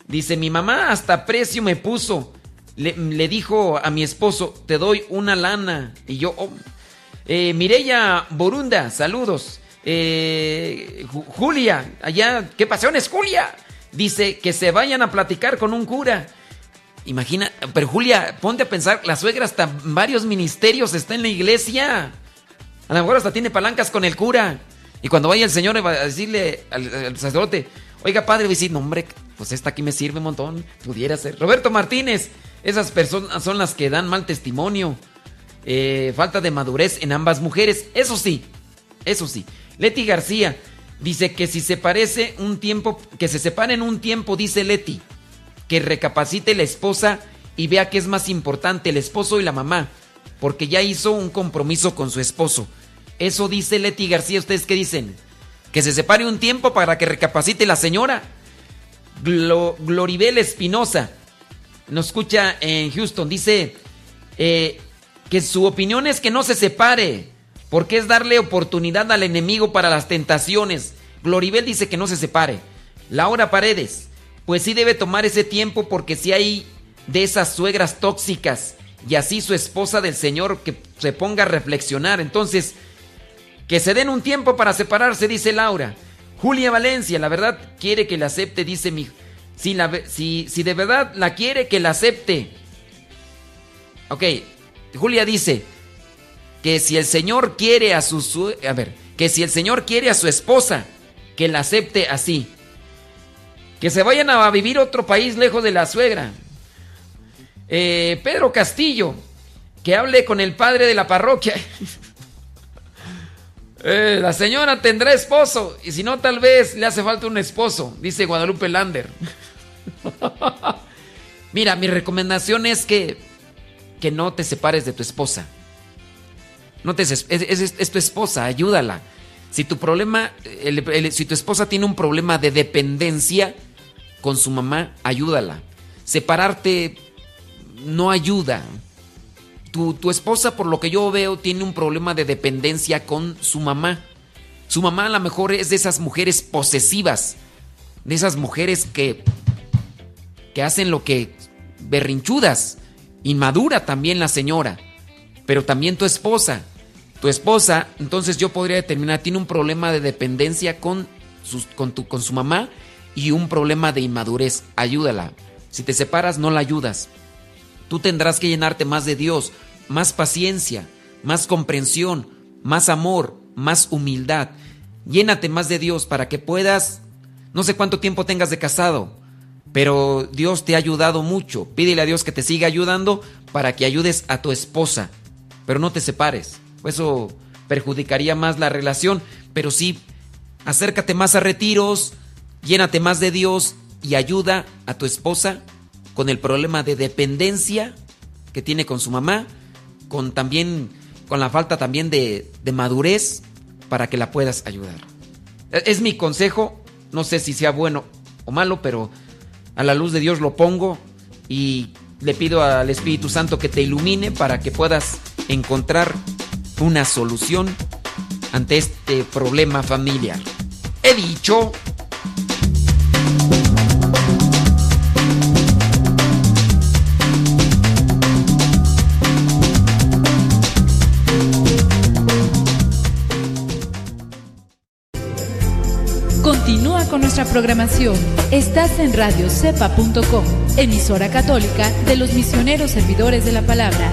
dice, mi mamá hasta precio me puso. Le, dijo a mi esposo, te doy una lana. Y yo, oh. eh, Mireya Borunda, saludos. Eh, Julia, allá, ¿qué pasiones, Julia? Dice que se vayan a platicar con un cura. Imagina, pero Julia, ponte a pensar, la suegra hasta varios ministerios está en la iglesia. A lo mejor hasta tiene palancas con el cura. Y cuando vaya el Señor va a decirle al, sacerdote, oiga padre, decir, no hombre, pues esta aquí me sirve un montón, pudiera ser. Roberto Martínez, esas personas son las que dan mal testimonio. Eh, falta de madurez en ambas mujeres, eso sí, eso sí. Leti García dice que si se parece un tiempo, que se separen un tiempo, dice Leti, que recapacite la esposa y vea que es más importante el esposo y la mamá, porque ya hizo un compromiso con su esposo. Eso dice Leti García. ¿Ustedes qué dicen? Que se separe un tiempo para que recapacite la señora. Glo Gloribel Espinosa nos escucha en Houston. Dice eh, que su opinión es que no se separe. Porque es darle oportunidad al enemigo para las tentaciones. Gloribel dice que no se separe. Laura Paredes. Pues sí debe tomar ese tiempo porque si hay de esas suegras tóxicas. Y así su esposa del Señor que se ponga a reflexionar. Entonces... Que se den un tiempo para separarse, dice Laura. Julia Valencia, la verdad quiere que la acepte, dice mi... Si, la, si, si de verdad la quiere, que la acepte. Ok, Julia dice que si el Señor quiere a su... A ver, que si el Señor quiere a su esposa, que la acepte así. Que se vayan a vivir otro país lejos de la suegra. Eh, Pedro Castillo, que hable con el padre de la parroquia. Eh, la señora tendrá esposo y si no tal vez le hace falta un esposo, dice Guadalupe Lander. Mira, mi recomendación es que, que no te separes de tu esposa. No te es, tu esposa, ayúdala. Si tu problema, si tu esposa tiene un problema de dependencia con su mamá, ayúdala. Separarte no ayuda. Tu, tu, esposa, por lo que yo veo, tiene un problema de dependencia con su mamá. Su mamá a lo mejor es de esas mujeres posesivas, de esas mujeres que, que hacen lo que berrinchudas, inmadura también la señora, pero también tu esposa. Tu esposa, entonces yo podría determinar, tiene un problema de dependencia con, con, tu, con su mamá y un problema de inmadurez. Ayúdala. Si te separas, no la ayudas. Tú tendrás que llenarte más de Dios, más paciencia, más comprensión, más amor, más humildad. Llénate más de Dios para que puedas, no sé cuánto tiempo tengas de casado, pero Dios te ha ayudado mucho. Pídele a Dios que te siga ayudando para que ayudes a tu esposa, pero no te separes. Eso perjudicaría más la relación, pero sí, acércate más a retiros, llénate más de Dios y ayuda a tu esposa con el problema de dependencia que tiene con su mamá, con también con la falta también de, de madurez para que la puedas ayudar. Es mi consejo, no sé si sea bueno o malo, pero a la luz de Dios lo pongo y le pido al Espíritu Santo que te ilumine para que puedas encontrar una solución ante este problema familiar. He dicho... Continúa con nuestra programación. Estás en radiocepa.com, emisora católica de los misioneros servidores de la palabra.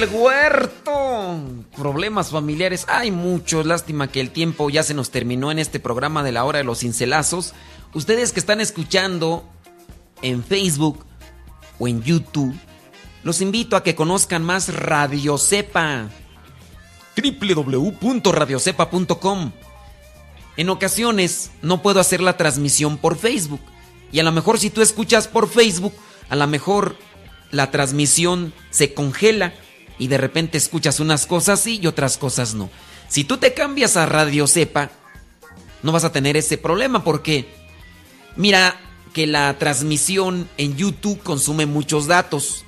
Del huerto! Problemas familiares, hay muchos. Lástima que el tiempo ya se nos terminó en este programa de la hora de los cincelazos. Ustedes que están escuchando en Facebook o en YouTube, los invito a que conozcan más Radio Cepa. www.radiocepa.com. En ocasiones no puedo hacer la transmisión por Facebook. Y a lo mejor si tú escuchas por Facebook, a lo mejor la transmisión se congela y de repente escuchas unas cosas sí y otras cosas no. Si tú te cambias a Radio Cepa, no vas a tener ese problema porque mira que la transmisión en YouTube consume muchos datos,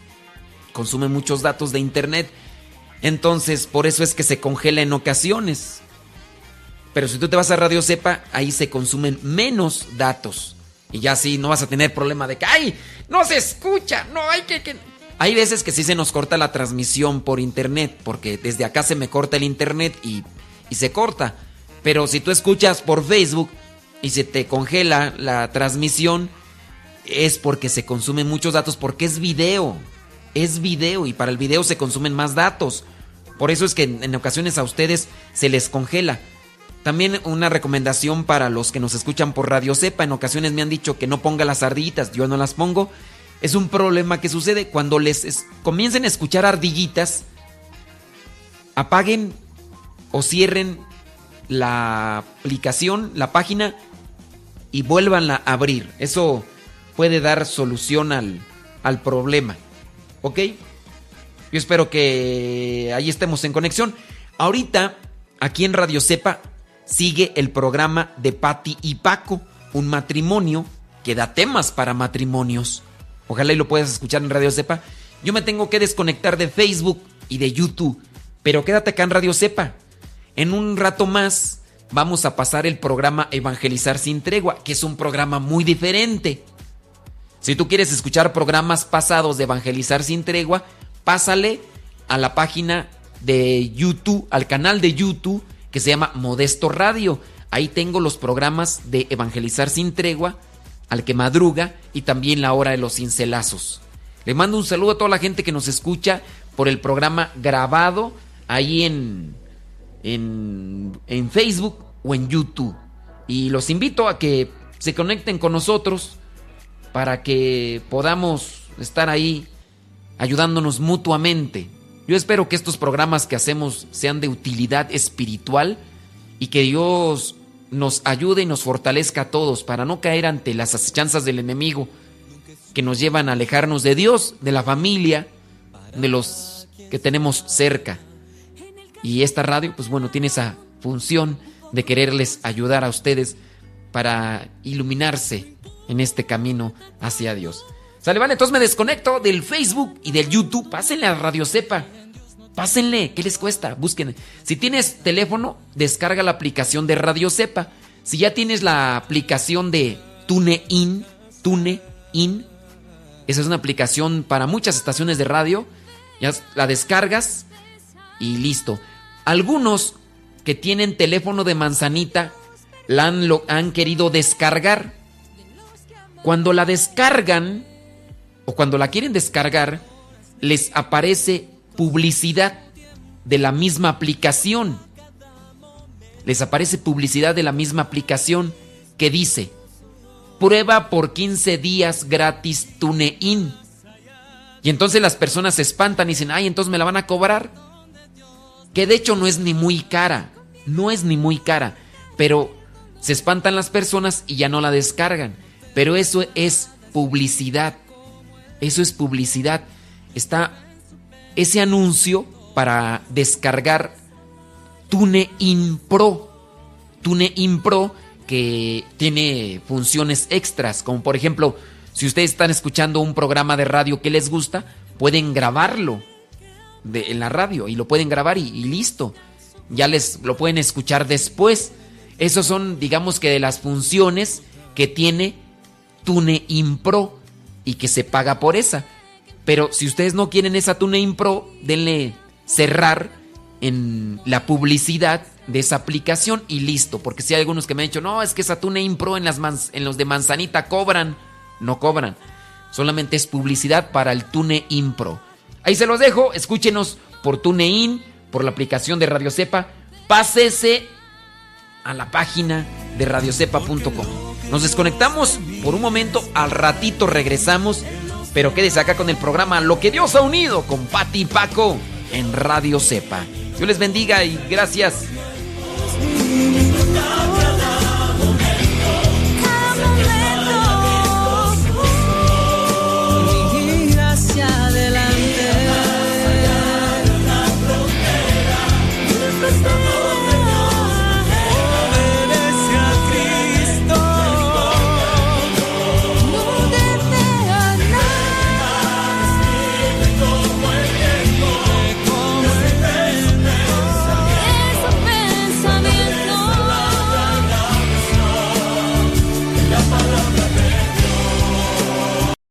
consume muchos datos de internet. Entonces, por eso es que se congela en ocasiones. Pero si tú te vas a Radio Cepa, ahí se consumen menos datos. Y ya sí, no vas a tener problema de que, ¡ay! No se escucha, no hay que... Hay veces que sí se nos corta la transmisión por internet, porque desde acá se me corta el internet y, se corta. Pero si tú escuchas por Facebook y se te congela la transmisión, es porque se consumen muchos datos, porque es video. Es video y para el video se consumen más datos. Por eso es que en, ocasiones a ustedes se les congela. También una recomendación para los que nos escuchan por Radio Cepa. En ocasiones me han dicho que no ponga las ardillitas, yo no las pongo. Es un problema que sucede cuando les es- comiencen a escuchar ardillitas. Apaguen o cierren la aplicación, la página y vuélvanla a abrir. Eso puede dar solución al, al problema. ¿Ok? Yo espero que ahí estemos en conexión. Ahorita, aquí en Radio Cepa, sigue el programa de Patti y Paco, un matrimonio que da temas para matrimonios. Ojalá y lo puedas escuchar en Radio Cepa. Yo me tengo que desconectar de Facebook y de YouTube, pero quédate acá en Radio Cepa. En un rato más vamos a pasar el programa Evangelizar sin tregua, que es un programa muy diferente. Si tú quieres escuchar programas pasados de Evangelizar sin tregua, pásale a la página de YouTube, al canal de YouTube que se llama Modesto Radio. Ahí tengo los programas de Evangelizar sin tregua, al que madruga y también la hora de los cincelazos. Le mando un saludo a toda la gente que nos escucha por el programa grabado ahí en, en, en Facebook o en YouTube. Y los invito a que se conecten con nosotros para que podamos estar ahí ayudándonos mutuamente. Yo espero que estos programas que hacemos sean de utilidad espiritual y que Dios nos ayude y nos fortalezca a todos para no caer ante las acechanzas del enemigo que nos llevan a alejarnos de Dios, de la familia, de los que tenemos cerca. Y esta radio, pues bueno, tiene esa función de quererles ayudar a ustedes para iluminarse en este camino hacia Dios. Sale, vale, entonces me desconecto del Facebook y del YouTube. Pásenle a Radio Cepa. Pásenle, ¿qué les cuesta? Busquen. Si tienes teléfono, descarga la aplicación de Radio Cepa. Si ya tienes la aplicación de TuneIn, TuneIn, esa es una aplicación para muchas estaciones de radio. Ya la descargas y listo. Algunos que tienen teléfono de manzanita la han, lo, han querido descargar. Cuando la descargan o cuando la quieren descargar, les aparece publicidad de la misma aplicación. Les aparece publicidad de la misma aplicación que dice, prueba por 15 días gratis TuneIn. Y entonces las personas se espantan y dicen, ay, entonces me la van a cobrar. Que de hecho no es ni muy cara, no es ni muy cara, pero se espantan las personas y ya no la descargan. Pero eso es publicidad. Eso es publicidad. Está ese anuncio para descargar TuneIn Pro. TuneIn Pro que tiene funciones extras, como por ejemplo, si ustedes están escuchando un programa de radio que les gusta, pueden grabarlo en la radio y lo pueden grabar y, y listo. Ya les lo pueden escuchar después. Esos son, digamos que de las funciones que tiene TuneIn Pro y que se paga por esa. Pero si ustedes no quieren esa TuneIn Pro, denle cerrar en la publicidad de esa aplicación y listo. Porque si hay algunos que me han dicho, no, es que esa TuneIn Pro en, las en los de Manzanita cobran. No cobran. Solamente es publicidad para el TuneIn Pro. Ahí se los dejo. Escúchenos por TuneIn, por la aplicación de Radio Cepa. Pásese a la página de radiocepa.com. Nos desconectamos por un momento, al ratito regresamos, pero quédese acá con el programa Lo que Dios ha unido con Pati y Paco en Radio Cepa. Dios les bendiga y gracias.